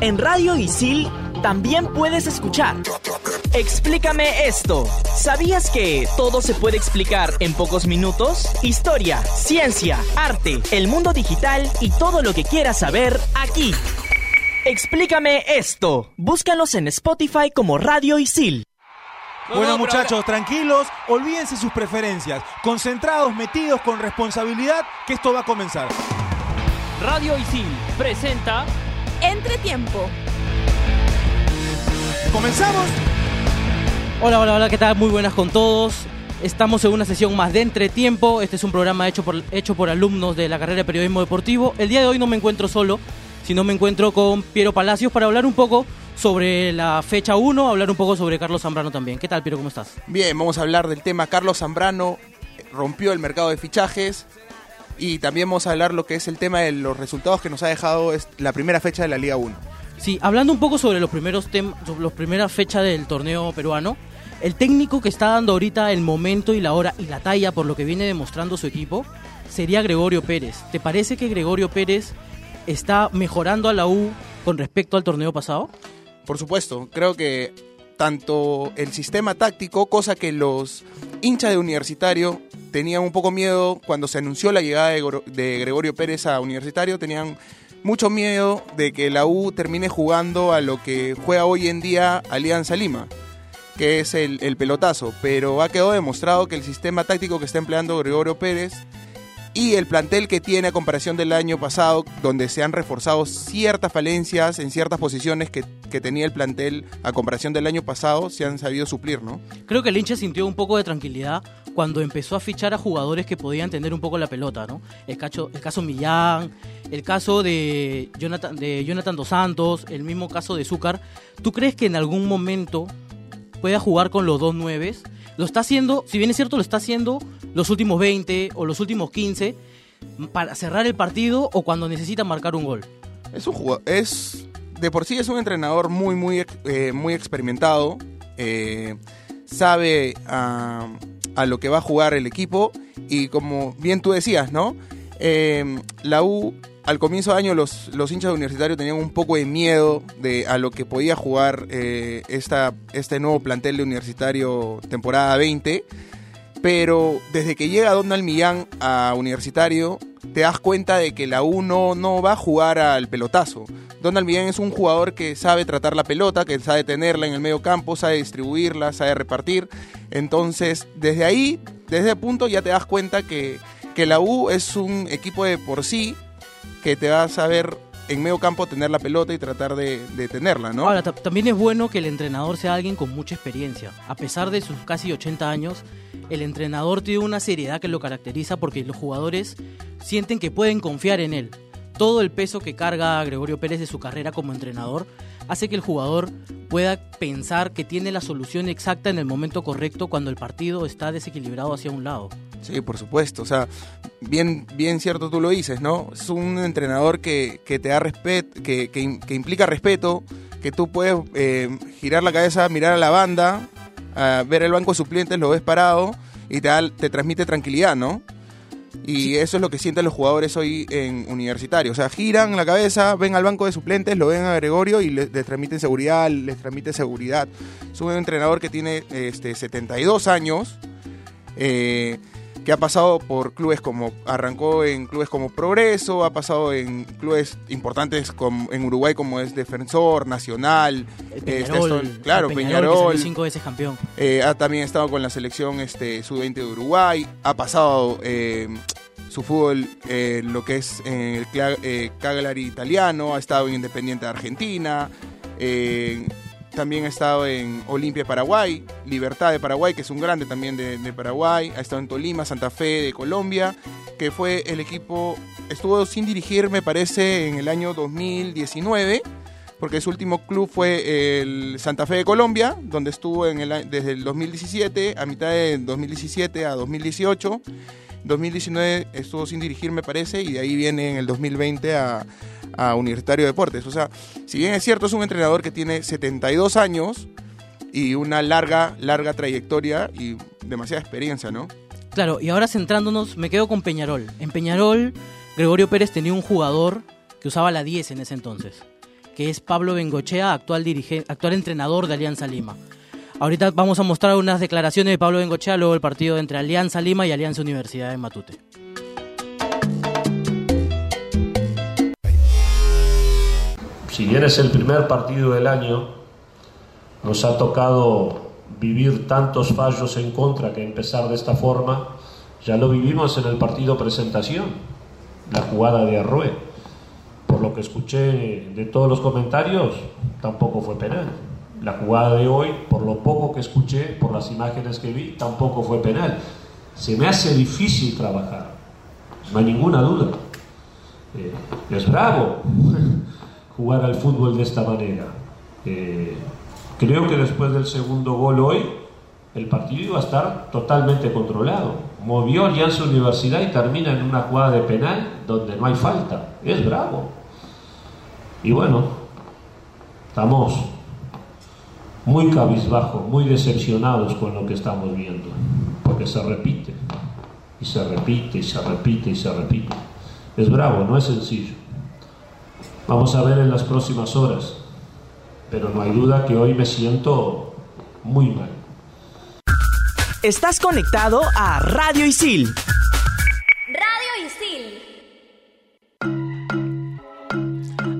En Radio Isil también puedes escuchar. Explícame esto. ¿Sabías que todo se puede explicar en pocos minutos? Historia, ciencia, arte, el mundo digital y todo lo que quieras saber aquí. Explícame esto. Búscanos en Spotify como Radio Isil. Bueno muchachos, tranquilos, olvídense sus preferencias, concentrados, metidos con responsabilidad, que esto va a comenzar. Radio Isil presenta Entretiempo. ¿Comenzamos? Hola, hola, hola, ¿qué tal? Muy buenas con todos. Estamos en una sesión más de Entretiempo. Este es un programa hecho por, hecho por alumnos de la carrera de Periodismo Deportivo. El día de hoy no me encuentro solo, sino me encuentro con Piero Palacios para hablar un poco sobre la fecha 1, hablar un poco sobre Carlos Zambrano también. ¿Qué tal, Piero? ¿Cómo estás? Bien, vamos a hablar del tema Carlos Zambrano rompió el mercado de fichajes y también vamos a hablar lo que es el tema de los resultados que nos ha dejado la primera fecha de la Liga 1. Sí, hablando un poco sobre los primeros temas, las primeras fechas del torneo peruano, el técnico que está dando ahorita el momento y la hora y la talla por lo que viene demostrando su equipo sería Gregorio Pérez. ¿Te parece que Gregorio Pérez está mejorando a la U con respecto al torneo pasado? Por supuesto, creo que tanto el sistema táctico, cosa que los hinchas de Universitario tenían un poco miedo cuando se anunció la llegada de, Gregorio Pérez a Universitario, tenían mucho miedo de que la U termine jugando a lo que juega hoy en día Alianza Lima, que es el, el pelotazo, pero ha quedado demostrado que el sistema táctico que está empleando Gregorio Pérez y el plantel que tiene a comparación del año pasado, donde se han reforzado ciertas falencias en ciertas posiciones que, tenía el plantel a comparación del año pasado, se han sabido suplir, ¿no? Creo que el hincha sintió un poco de tranquilidad cuando empezó a fichar a jugadores que podían tener un poco la pelota, ¿no? El, caso, el caso Millán, el caso de Jonathan, Dos Santos, el mismo caso de Zúcar. ¿Tú crees que en algún momento pueda jugar con los dos nueves? Lo está haciendo, si bien es cierto, lo está haciendo los últimos 20 o los últimos 15 para cerrar el partido o cuando necesita marcar un gol. Es un jugador, es de por sí es un entrenador muy muy eh, muy experimentado, eh, sabe a, lo que va a jugar el equipo y como bien tú decías, ¿no? Eh, la U al comienzo de año los, los hinchas universitarios tenían un poco de miedo de a lo que podía jugar eh, esta, este nuevo plantel de universitario temporada 20. Pero desde que llega Donald Millán a Universitario, te das cuenta de que la U no, va a jugar al pelotazo. Donald Millán es un jugador que sabe tratar la pelota, que sabe tenerla en el medio campo, sabe distribuirla, sabe repartir. Entonces, desde ahí, desde ese punto, ya te das cuenta que, que la U es un equipo de por sí que te va a saber en medio campo tener la pelota y tratar de, tenerla, ¿no? Ahora, también es bueno que el entrenador sea alguien con mucha experiencia. A pesar de sus casi 80 años, el entrenador tiene una seriedad que lo caracteriza porque los jugadores sienten que pueden confiar en él. Todo el peso que carga Gregorio Pérez de su carrera como entrenador hace que el jugador pueda pensar que tiene la solución exacta en el momento correcto cuando el partido está desequilibrado hacia un lado. Sí, por supuesto. O sea, bien, bien cierto tú lo dices, ¿no? Es un entrenador que, te da respeto, que, que, implica respeto, que tú puedes eh, girar la cabeza, mirar a la banda, ver el banco de suplentes, lo ves parado y te, te transmite tranquilidad, ¿no? Y eso es lo que sienten los jugadores hoy en universitario. O sea, giran la cabeza, ven al banco de suplentes, lo ven a Gregorio y les, transmiten seguridad, les transmite seguridad. Es un entrenador que tiene este, 72 años. Eh, que ha pasado por clubes como, arrancó en clubes como Progreso, ha pasado en clubes importantes como, en Uruguay como es Defensor, Nacional, Peñarol, este, claro, Peñarol, cinco veces campeón. Eh, ha también estado con la selección este, sub-20 de Uruguay, ha pasado eh, su fútbol eh, lo que es en el Cagliari italiano, ha estado en Independiente de Argentina, también ha estado en Olimpia Paraguay, Libertad de Paraguay, que es un grande también de, Paraguay. Ha estado en Tolima, Santa Fe de Colombia, que fue el equipo, estuvo sin dirigir, me parece, en el año 2019 porque su último club fue el Santa Fe de Colombia, donde estuvo en el, desde el 2017, a mitad de 2017 a 2018. 2019 estuvo sin dirigir, me parece, y de ahí viene en el 2020 a, a Universitario de Deportes. O sea, si bien es cierto, es un entrenador que tiene 72 años y una larga, larga trayectoria y demasiada experiencia, ¿no? Claro, y ahora centrándonos, me quedo con Peñarol. En Peñarol, Gregorio Pérez tenía un jugador que usaba la 10 en ese entonces, que es Pablo Bengochea, actual, actual entrenador de Alianza Lima. Ahorita vamos a mostrar unas declaraciones de Pablo Bengochea luego del partido entre Alianza Lima y Alianza Universidad de Matute. Si bien es el primer partido del año, nos ha tocado vivir tantos fallos en contra que empezar de esta forma, ya lo vivimos en el partido presentación, la jugada de Arrué. Por lo que escuché de todos los comentarios, tampoco fue penal. La jugada de hoy, por lo poco que escuché, por las imágenes que vi, tampoco fue penal. Se me hace difícil trabajar, no hay ninguna duda. Eh, es bravo jugar al fútbol de esta manera. Eh, creo que después del segundo gol hoy, el partido iba a estar totalmente controlado. Movió Alianza Universidad y termina en una jugada de penal donde no hay falta. Es bravo. Y bueno, estamos muy cabizbajos, muy decepcionados con lo que estamos viendo, porque se repite, y se repite, y se repite, y se repite. Es bravo, no es sencillo. Vamos a ver en las próximas horas, pero no hay duda que hoy me siento muy mal. Estás conectado a Radio Isil. Radio Isil.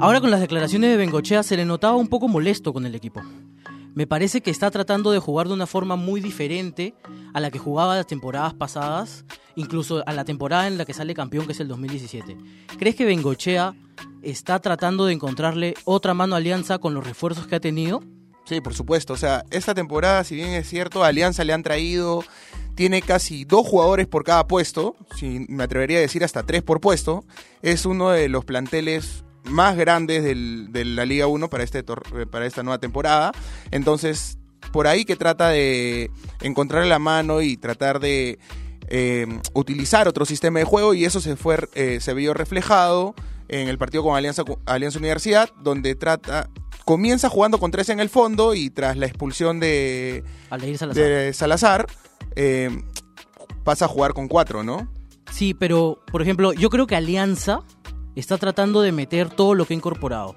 Ahora con las declaraciones de Bengochea se le notaba un poco molesto con el equipo. Me parece que está tratando de jugar de una forma muy diferente a la que jugaba las temporadas pasadas, incluso a la temporada en la que sale campeón, que es el 2017. ¿Crees que Bengochea está tratando de encontrarle otra mano alianza con los refuerzos que ha tenido? Sí, por supuesto. O sea, esta temporada, si bien es cierto, Alianza le han traído, tiene casi dos jugadores por cada puesto, si me atrevería a decir hasta tres por puesto. Es uno de los planteles más grandes de la Liga 1 para, este para esta nueva temporada. Entonces, por ahí que trata de encontrar la mano y tratar de eh, utilizar otro sistema de juego y eso se, fue, eh, se vio reflejado en el partido con Alianza, Alianza Universidad, donde trata comienza jugando con tres en el fondo y tras la expulsión de, Salazar, de Salazar eh, pasa a jugar con cuatro, ¿no? Sí, pero por ejemplo, yo creo que Alianza está tratando de meter todo lo que ha incorporado.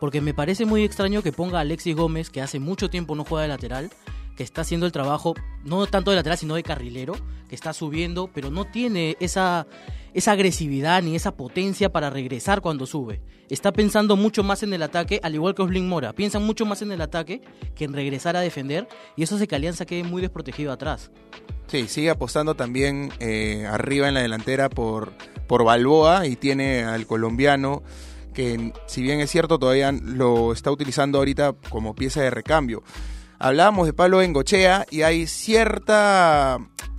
Porque me parece muy extraño que ponga a Alexis Gómez, que hace mucho tiempo no juega de lateral, que está haciendo el trabajo no tanto de lateral, sino de carrilero, que está subiendo, pero no tiene esa, esa agresividad ni esa potencia para regresar cuando sube. Está pensando mucho más en el ataque, al igual que Oslin Mora. Piensa mucho más en el ataque que en regresar a defender, y eso hace que Alianza quede muy desprotegido atrás. Sí, sigue apostando también eh, arriba en la delantera por, por Balboa y tiene al colombiano que si bien es cierto todavía lo está utilizando ahorita como pieza de recambio. Hablábamos de Pablo Bengochea y hay cierta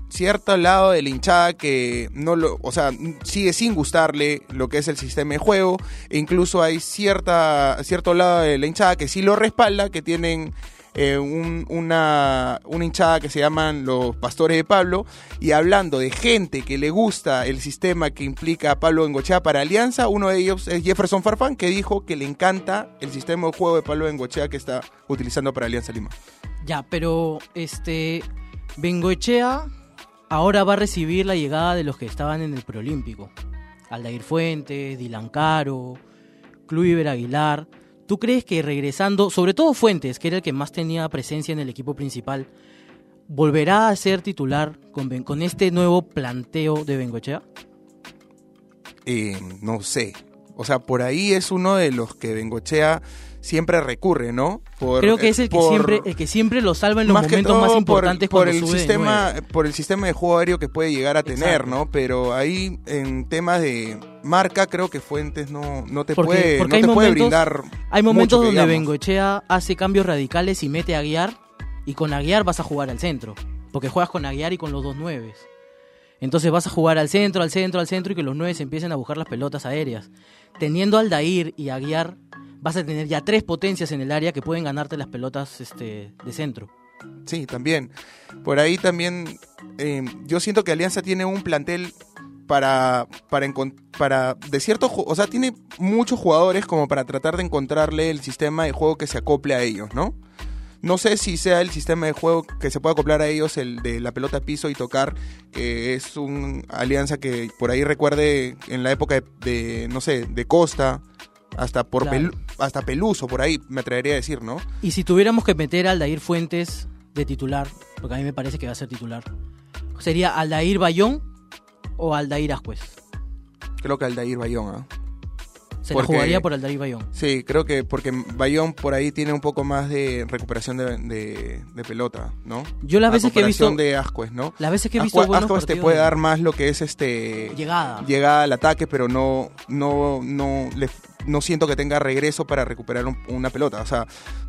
cierto lado de la hinchada que no lo, o sea, sigue sin gustarle lo que es el sistema de juego, e incluso hay cierta, cierto lado de la hinchada que sí lo respalda, que tienen eh, una, una hinchada que se llaman los pastores de Pablo, y hablando de gente que le gusta el sistema que implica a Pablo Bengochea para Alianza, uno de ellos es Jefferson Farfán, que dijo que le encanta el sistema de juego de Pablo Bengochea que está utilizando para Alianza Lima. Ya, pero este Bengochea ahora va a recibir la llegada de los que estaban en el preolímpico. Aldair Fuentes, Dilan Caro, Kluiber Aguilar. ¿Tú crees que regresando, sobre todo Fuentes, que era el que más tenía presencia en el equipo principal, volverá a ser titular con, con este nuevo planteo de Bengochea? Eh, no sé. O sea, por ahí es uno de los que Bengochea siempre recurre, ¿no? Creo que es el que siempre el que siempre lo salva en los momentos más importantes por, el sistema por el sistema de juego aéreo que puede llegar a tener, ¿no? Pero ahí en temas de marca creo que Fuentes no, no te puede no te puede brindar hay momentos donde Bengochea hace cambios radicales y mete a Aguiar y con Aguiar vas a jugar al centro, porque juegas con Aguiar y con los dos nueves. Entonces vas a jugar al centro, al centro, al centro y que los nueve empiecen a buscar las pelotas aéreas. Teniendo al Dair y Aguiar vas a tener ya tres potencias en el área que pueden ganarte las pelotas este, de centro. Sí, también. Por ahí también eh, yo siento que Alianza tiene un plantel para, para, para de cierto, o sea, tiene muchos jugadores como para tratar de encontrarle el sistema de juego que se acople a ellos, ¿no? No sé si sea el sistema de juego que se pueda acoplar a ellos, el de la pelota piso y tocar, que es una alianza que por ahí recuerde en la época de, de no sé, de Costa, hasta por, hasta Peluso por ahí, me atrevería a decir, ¿no? Y si tuviéramos que meter a Aldair Fuentes de titular, porque a mí me parece que va a ser titular, ¿sería Aldair Bayón o Aldair Ascuez? Creo que Aldair Bayón, ¿ah? Se Porque- la jugaría por Aldair Bayón. Sí, creo que porque Bayón por ahí tiene un poco más de recuperación de, de- de pelota, ¿no? Yo las veces que he visto, de Ascuez, ¿no? las veces que he visto Ascuez, te puede de- dar más lo que es este llegada. llegada al ataque, pero no no no le- no siento que tenga regreso para recuperar un- una pelota. O sea,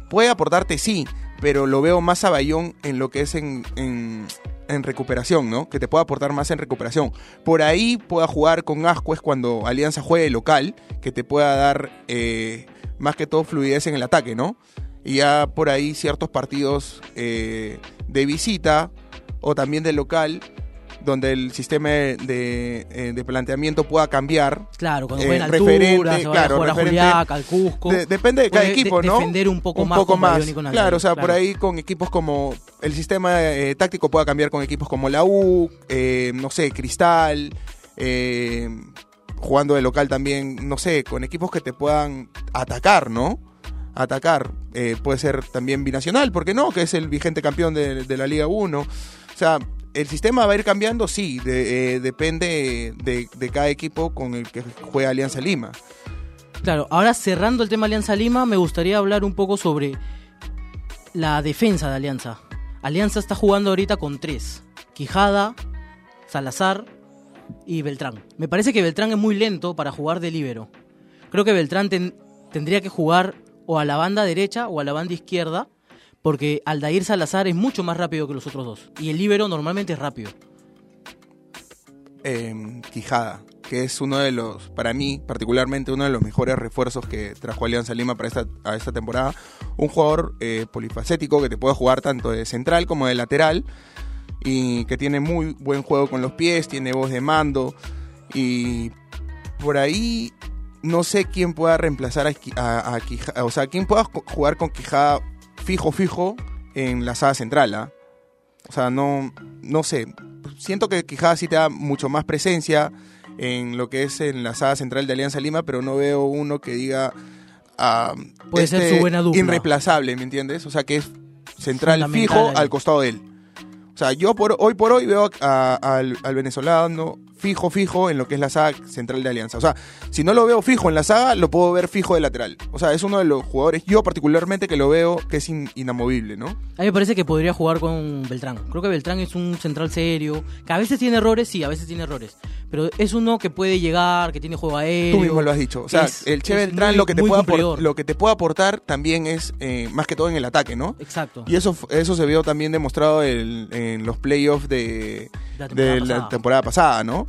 puede aportarte sí, pero lo veo más a Bayón en lo que es en, en, en recuperación, ¿no? Que te puede aportar más en recuperación. Por ahí pueda jugar con Ascuez cuando Alianza juegue local, que te pueda dar eh, más que todo fluidez en el ataque, ¿no? Y ya por ahí ciertos partidos eh, de visita o también de local, donde el sistema de, de, eh, de planteamiento pueda cambiar. Claro, cuando eh, jueguen referente, altura, se claro, a jugar a al Cusco. De- depende de cada equipo, ¿no? defender un poco más con Bayón y con Aldair, claro, o sea, claro. por ahí con equipos como el sistema eh, táctico pueda cambiar con equipos como la U, eh, no sé, Cristal, eh, jugando de local también, no sé, con equipos que te puedan atacar, ¿no? Atacar. Eh, puede ser también binacional, ¿por qué no? Que es el vigente campeón de, de la Liga 1. O sea, el sistema va a ir cambiando, sí, eh, depende de, cada equipo con el que juega Alianza Lima. Claro, ahora cerrando el tema Alianza Lima, me gustaría hablar un poco sobre la defensa de Alianza. Alianza está jugando ahorita con tres. Quijada, Salazar y Beltrán. Me parece que Beltrán es muy lento para jugar de líbero. Creo que Beltrán ten- tendría que jugar o a la banda derecha o a la banda izquierda, porque Aldair Salazar es mucho más rápido que los otros dos. Y el líbero normalmente es rápido. eh, Quijada, que es uno de los, para mí particularmente, uno de los mejores refuerzos que trajo Alianza Lima para esta, a esta temporada. Un jugador eh, polifacético que te puede jugar tanto de central como de lateral y que tiene muy buen juego con los pies, tiene voz de mando y por ahí no sé quién pueda reemplazar a, a- Quijada, o sea, quién pueda ju- jugar con Quijada fijo, fijo en la saga central, ¿ah? O sea, no, no sé. Siento que Quijada sí te da mucho más presencia en lo que es en la saga central de Alianza Lima, pero no veo uno que diga. ah, Puede ser su buena dupla. Irreemplazable, ¿me entiendes? O sea, que es central fijo ahí. al costado de él. O sea, yo por, hoy por hoy veo a- al, al venezolano fijo, fijo en lo que es la saga central de Alianza. O sea, si no lo veo fijo en la saga, lo puedo ver fijo de lateral. O sea, es uno de los jugadores, yo particularmente, que lo veo que es in- inamovible, ¿no? A mí me parece que podría jugar con Beltrán. Creo que Beltrán es un central serio, que a veces tiene errores, sí, a veces tiene errores. Pero es uno que puede llegar, que tiene juego aéreo. Tú mismo lo has dicho. O sea, Es- el Che Beltrán muy- lo, que te puede apor- cumplidor. lo que te puede aportar también es eh, más que todo en el ataque, ¿no? Exacto. Y eso, eso se vio también demostrado en, en los playoffs de, La temporada de la temporada pasada, ¿no?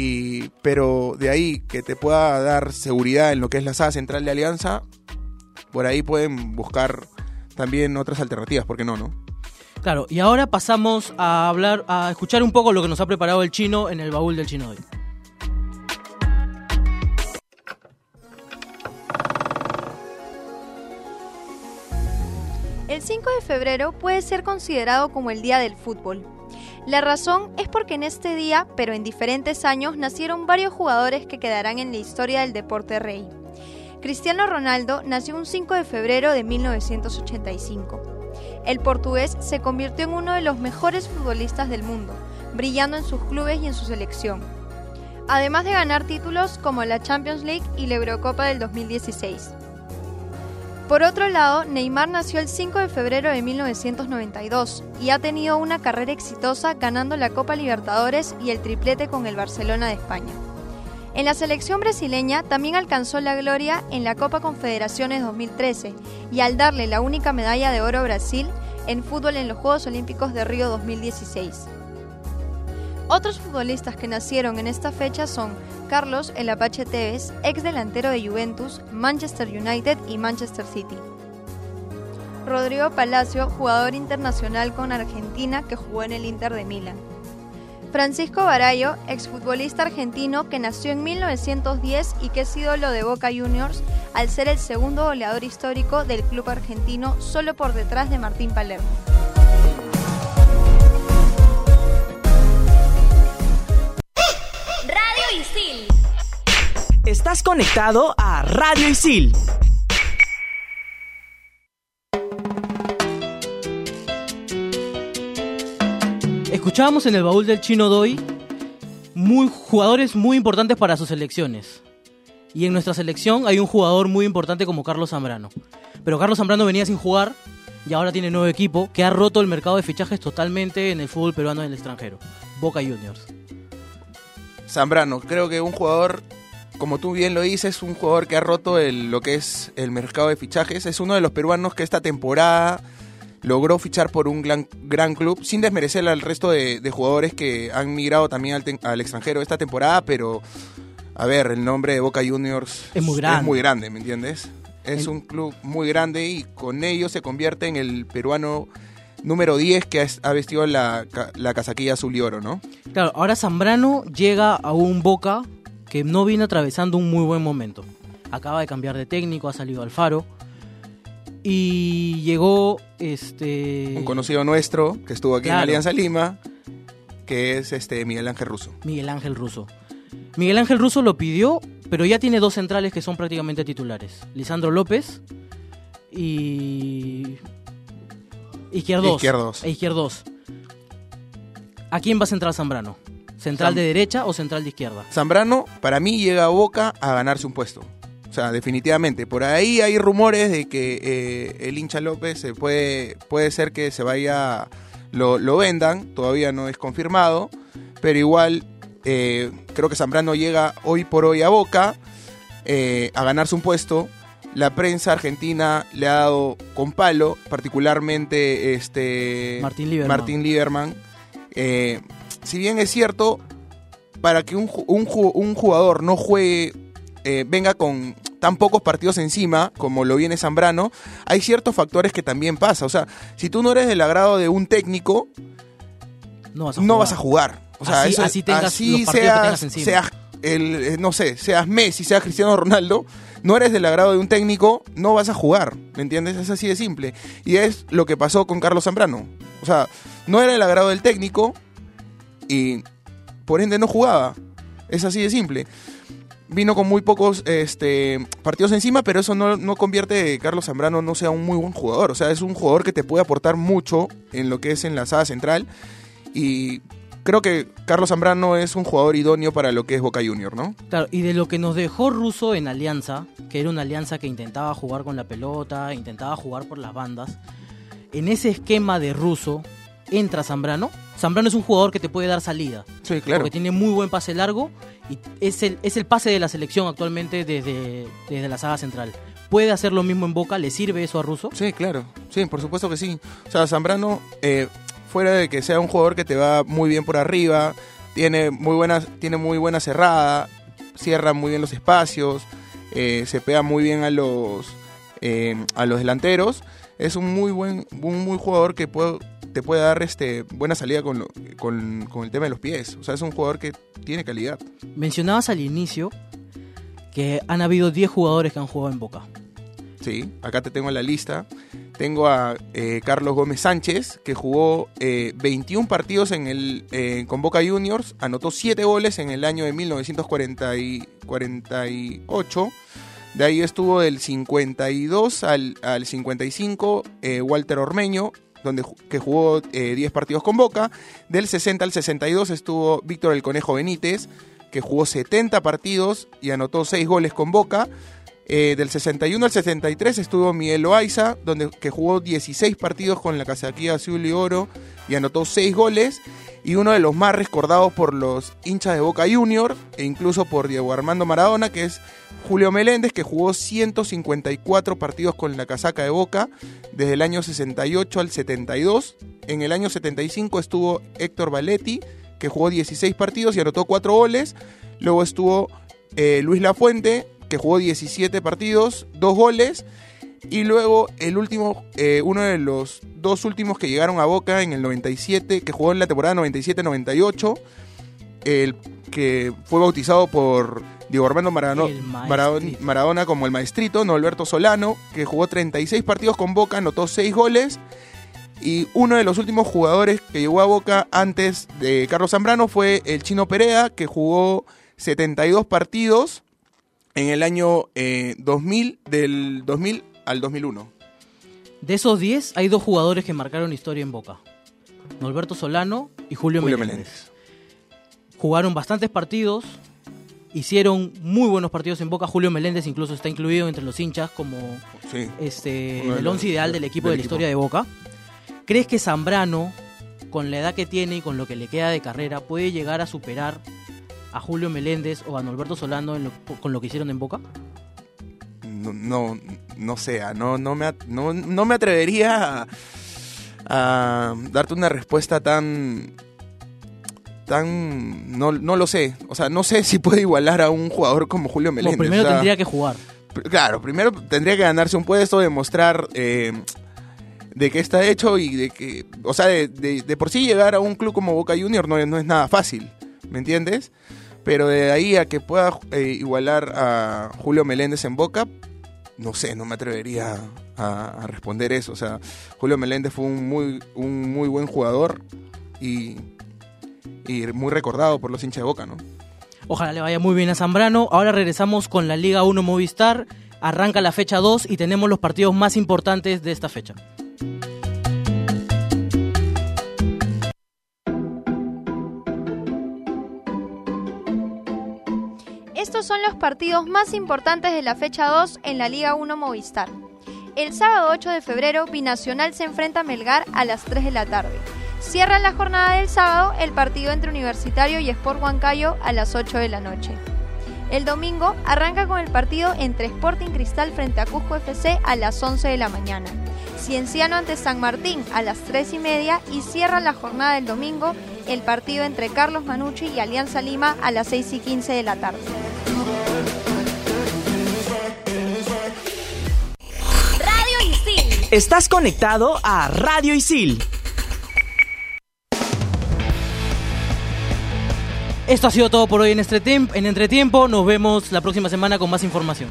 Y, pero de ahí que te pueda dar seguridad en lo que es la saga central de Alianza, por ahí pueden buscar también otras alternativas, ¿por qué no, no? Claro, y ahora pasamos a hablar, a escuchar un poco lo que nos ha preparado el chino en el baúl del chino hoy. El 5 de febrero puede ser considerado como el Día del Fútbol. La razón es porque en este día, pero en diferentes años, nacieron varios jugadores que quedarán en la historia del deporte rey. Cristiano Ronaldo nació un 5 de febrero de 1985. El portugués se convirtió en uno de los mejores futbolistas del mundo, brillando en sus clubes y en su selección. Además de ganar títulos como la Champions League y la Eurocopa del 2016. Por otro lado, Neymar nació el 5 de febrero de 1992 y ha tenido una carrera exitosa ganando la Copa Libertadores y el triplete con el Barcelona de España. En la selección brasileña también alcanzó la gloria en la Copa Confederaciones 2013 y al darle la única medalla de oro a Brasil en fútbol en los Juegos Olímpicos de Río 2016. Otros futbolistas que nacieron en esta fecha son Carlos El Apache Tevez, ex delantero de Juventus, Manchester United y Manchester City. Rodrigo Palacio, jugador internacional con Argentina que jugó en el Inter de Milán. Francisco Barayo, exfutbolista argentino que nació en 1910 y que es ídolo de Boca Juniors al ser el segundo goleador histórico del club argentino solo por detrás de Martín Palermo. Estás conectado a Radio Isil. Escuchábamos en el baúl del chino Doy muy, jugadores muy importantes para sus selecciones. Y en nuestra selección hay un jugador muy importante como Carlos Zambrano. Pero Carlos Zambrano venía sin jugar y ahora tiene nuevo equipo que ha roto el mercado de fichajes totalmente en el fútbol peruano en el extranjero. Boca Juniors. Zambrano, creo que un jugador, como tú bien lo dices, un jugador que ha roto el, lo que es el mercado de fichajes. Es uno de los peruanos que esta temporada logró fichar por un gran, gran club, sin desmerecer al resto de, de jugadores que han migrado también al, extranjero esta temporada, pero a ver, el nombre de Boca Juniors Es muy grande. es muy grande, ¿me entiendes? Es El- un club muy grande y con ello se convierte en el peruano número 10 que ha, vestido la, la casaquilla azul y oro, ¿no? Claro, ahora Zambrano llega a un Boca que no viene atravesando un muy buen momento. Acaba de cambiar de técnico, ha salido al faro. Y llegó este. Un conocido nuestro que estuvo aquí en. Alianza Lima, que es este Miguel Ángel Russo. Miguel Ángel Russo. Miguel Ángel Russo lo pidió, pero ya tiene dos centrales que son prácticamente titulares. Lisandro López y... Izquierdos. Izquierdos. E Izquierdos. ¿A quién va a centrar Zambrano? ¿Central de derecha o central de izquierda? Zambrano, para mí, llega a Boca a ganarse un puesto. O sea, definitivamente. Por ahí hay rumores de que eh, el hincha López se puede, puede ser que se vaya, lo, lo vendan, todavía no es confirmado, pero igual eh, creo que Zambrano llega hoy por hoy a Boca eh, a ganarse un puesto. La prensa argentina le ha dado con palo, particularmente este Martín Lieberman. Martín Lieberman. Eh, si bien es cierto, para que un, un ju- un jugador no juegue, eh, venga con tan pocos partidos encima como lo viene Zambrano, hay ciertos factores que también pasa. O sea, si tú no eres del agrado de un técnico, No vas a no jugar. vas a jugar. O sea, Así- eso- así tengas así los partidos que seas, tengas encima. seas el, eh, no sé, seas Messi, seas Cristiano Ronaldo, no eres del agrado de un técnico, no vas a jugar, ¿me entiendes? Es así de simple. Y es lo que pasó con Carlos Zambrano. O sea, no era el agrado del técnico y por ende no jugaba. Es así de simple. Vino con muy pocos este, partidos encima, pero eso no, no convierte que Carlos Zambrano no sea un muy buen jugador. O sea, es un jugador que te puede aportar mucho en lo que es en la saga central. Y creo que Carlos Zambrano es un jugador idóneo para lo que es Boca Junior, ¿no? Claro, y de lo que nos dejó Russo en Alianza, que era una alianza que intentaba jugar con la pelota, intentaba jugar por las bandas, en ese esquema de Russo entra Zambrano. Zambrano es un jugador que te puede dar salida, Sí, claro. porque tiene muy buen pase largo y es el, es el pase de la selección actualmente desde, desde la saga central. Puede hacer lo mismo en Boca, le sirve eso a Russo. Sí, claro. Sí, por supuesto que sí. O sea, Zambrano, eh, fuera de que sea un jugador que te va muy bien por arriba, tiene muy buena, tiene muy buena cerrada, cierra muy bien los espacios, eh, se pega muy bien a los eh, a los delanteros. Es un muy buen, un muy jugador que puede, te puede dar este buena salida con, lo- con, con el tema de los pies. O sea, es un jugador que tiene calidad. Mencionabas al inicio que han habido 10 jugadores que han jugado en Boca. Sí, acá te tengo en la lista. Tengo a eh, Carlos Gómez Sánchez, que jugó eh, 21 partidos en el, eh, con Boca Juniors, anotó 7 goles en el año de 1948. De ahí estuvo del 52 al, al 55 eh, Walter Ormeño, donde, que jugó eh, 10 partidos con Boca. Del 60 al 62 estuvo Víctor el Conejo Benítez, que jugó 70 partidos y anotó 6 goles con Boca. Eh, del 61 al 63 estuvo Miguel Loaiza, donde, que jugó 16 partidos con la casaquilla azul y oro y anotó 6 goles. Y uno de los más recordados por los hinchas de Boca Junior e incluso por Diego Armando Maradona, que es Julio Meléndez, que jugó 154 partidos con la casaca de Boca desde el año 68 al 72. En el año 75 estuvo Héctor Valetti, que jugó 16 partidos y anotó 4 goles. Luego estuvo eh, Luis Lafuente, que jugó 17 partidos, 2 goles. Y luego el último, eh, uno de los dos últimos que llegaron a Boca en el 97, que jugó en la temporada 97-98, el que fue bautizado por Diego Armando Maradona. Maradona como el maestrito, no Alberto Solano, que jugó 36 partidos con Boca, anotó 6 goles. Y uno de los últimos jugadores que llegó a Boca antes de Carlos Zambrano fue el Chino Perea, que jugó 72 partidos en el año eh, 2000, del 2000 al 2001. De esos 10, hay dos jugadores que marcaron historia en Boca. Norberto Solano y Julio, Julio Meléndez. Meléndez. Jugaron bastantes partidos, hicieron muy buenos partidos en Boca. Julio Meléndez incluso está incluido entre los hinchas como Sí. este, el once ideal del equipo del de la equipo. historia de Boca. ¿Crees que Zambrano, con la edad que tiene y con lo que le queda de carrera, puede llegar a superar a Julio Meléndez o a Norberto Solano en lo- con lo que hicieron en Boca? No, no, no sé, ah, no, no, me, no, no me atrevería a, a darte una respuesta tan... tan no, no lo sé. O sea, no sé si puede igualar a un jugador como Julio Bueno, Meléndez. primero o sea, tendría que jugar. Claro, primero tendría que ganarse un puesto, demostrar eh, de qué está hecho y de que, o sea, de, de- de por sí llegar a un club como Boca Junior no, es- no es nada fácil, ¿me entiendes? Pero de ahí a que pueda eh, igualar a Julio Meléndez en Boca, no sé, no me atrevería a, responder eso. O sea, Julio Meléndez fue un muy, un muy buen jugador y, y muy recordado por los hinchas de Boca, ¿no? Ojalá le vaya muy bien a Zambrano. Ahora regresamos con la Liga 1 Movistar. Arranca la fecha 2 y tenemos los partidos más importantes de esta fecha. Estos son los partidos más importantes de la fecha 2 en la Liga 1 Movistar. El sábado 8 de febrero, Binacional se enfrenta a Melgar a las 3 de la tarde. Cierra la jornada del sábado el partido entre Universitario y Sport Huancayo a las 8 de la noche. El domingo arranca con el partido entre Sporting Cristal frente a Cusco FC a las 11 de la mañana. Cienciano ante San Martín a las 3 y media y cierra la jornada del domingo el partido entre Carlos Manucci y Alianza Lima a las 6 y 15 de la tarde. Radio Isil. Estás conectado a Radio Isil. Esto ha sido todo por hoy en, Estretem- en Entretiempo. Nos vemos la próxima semana con más información.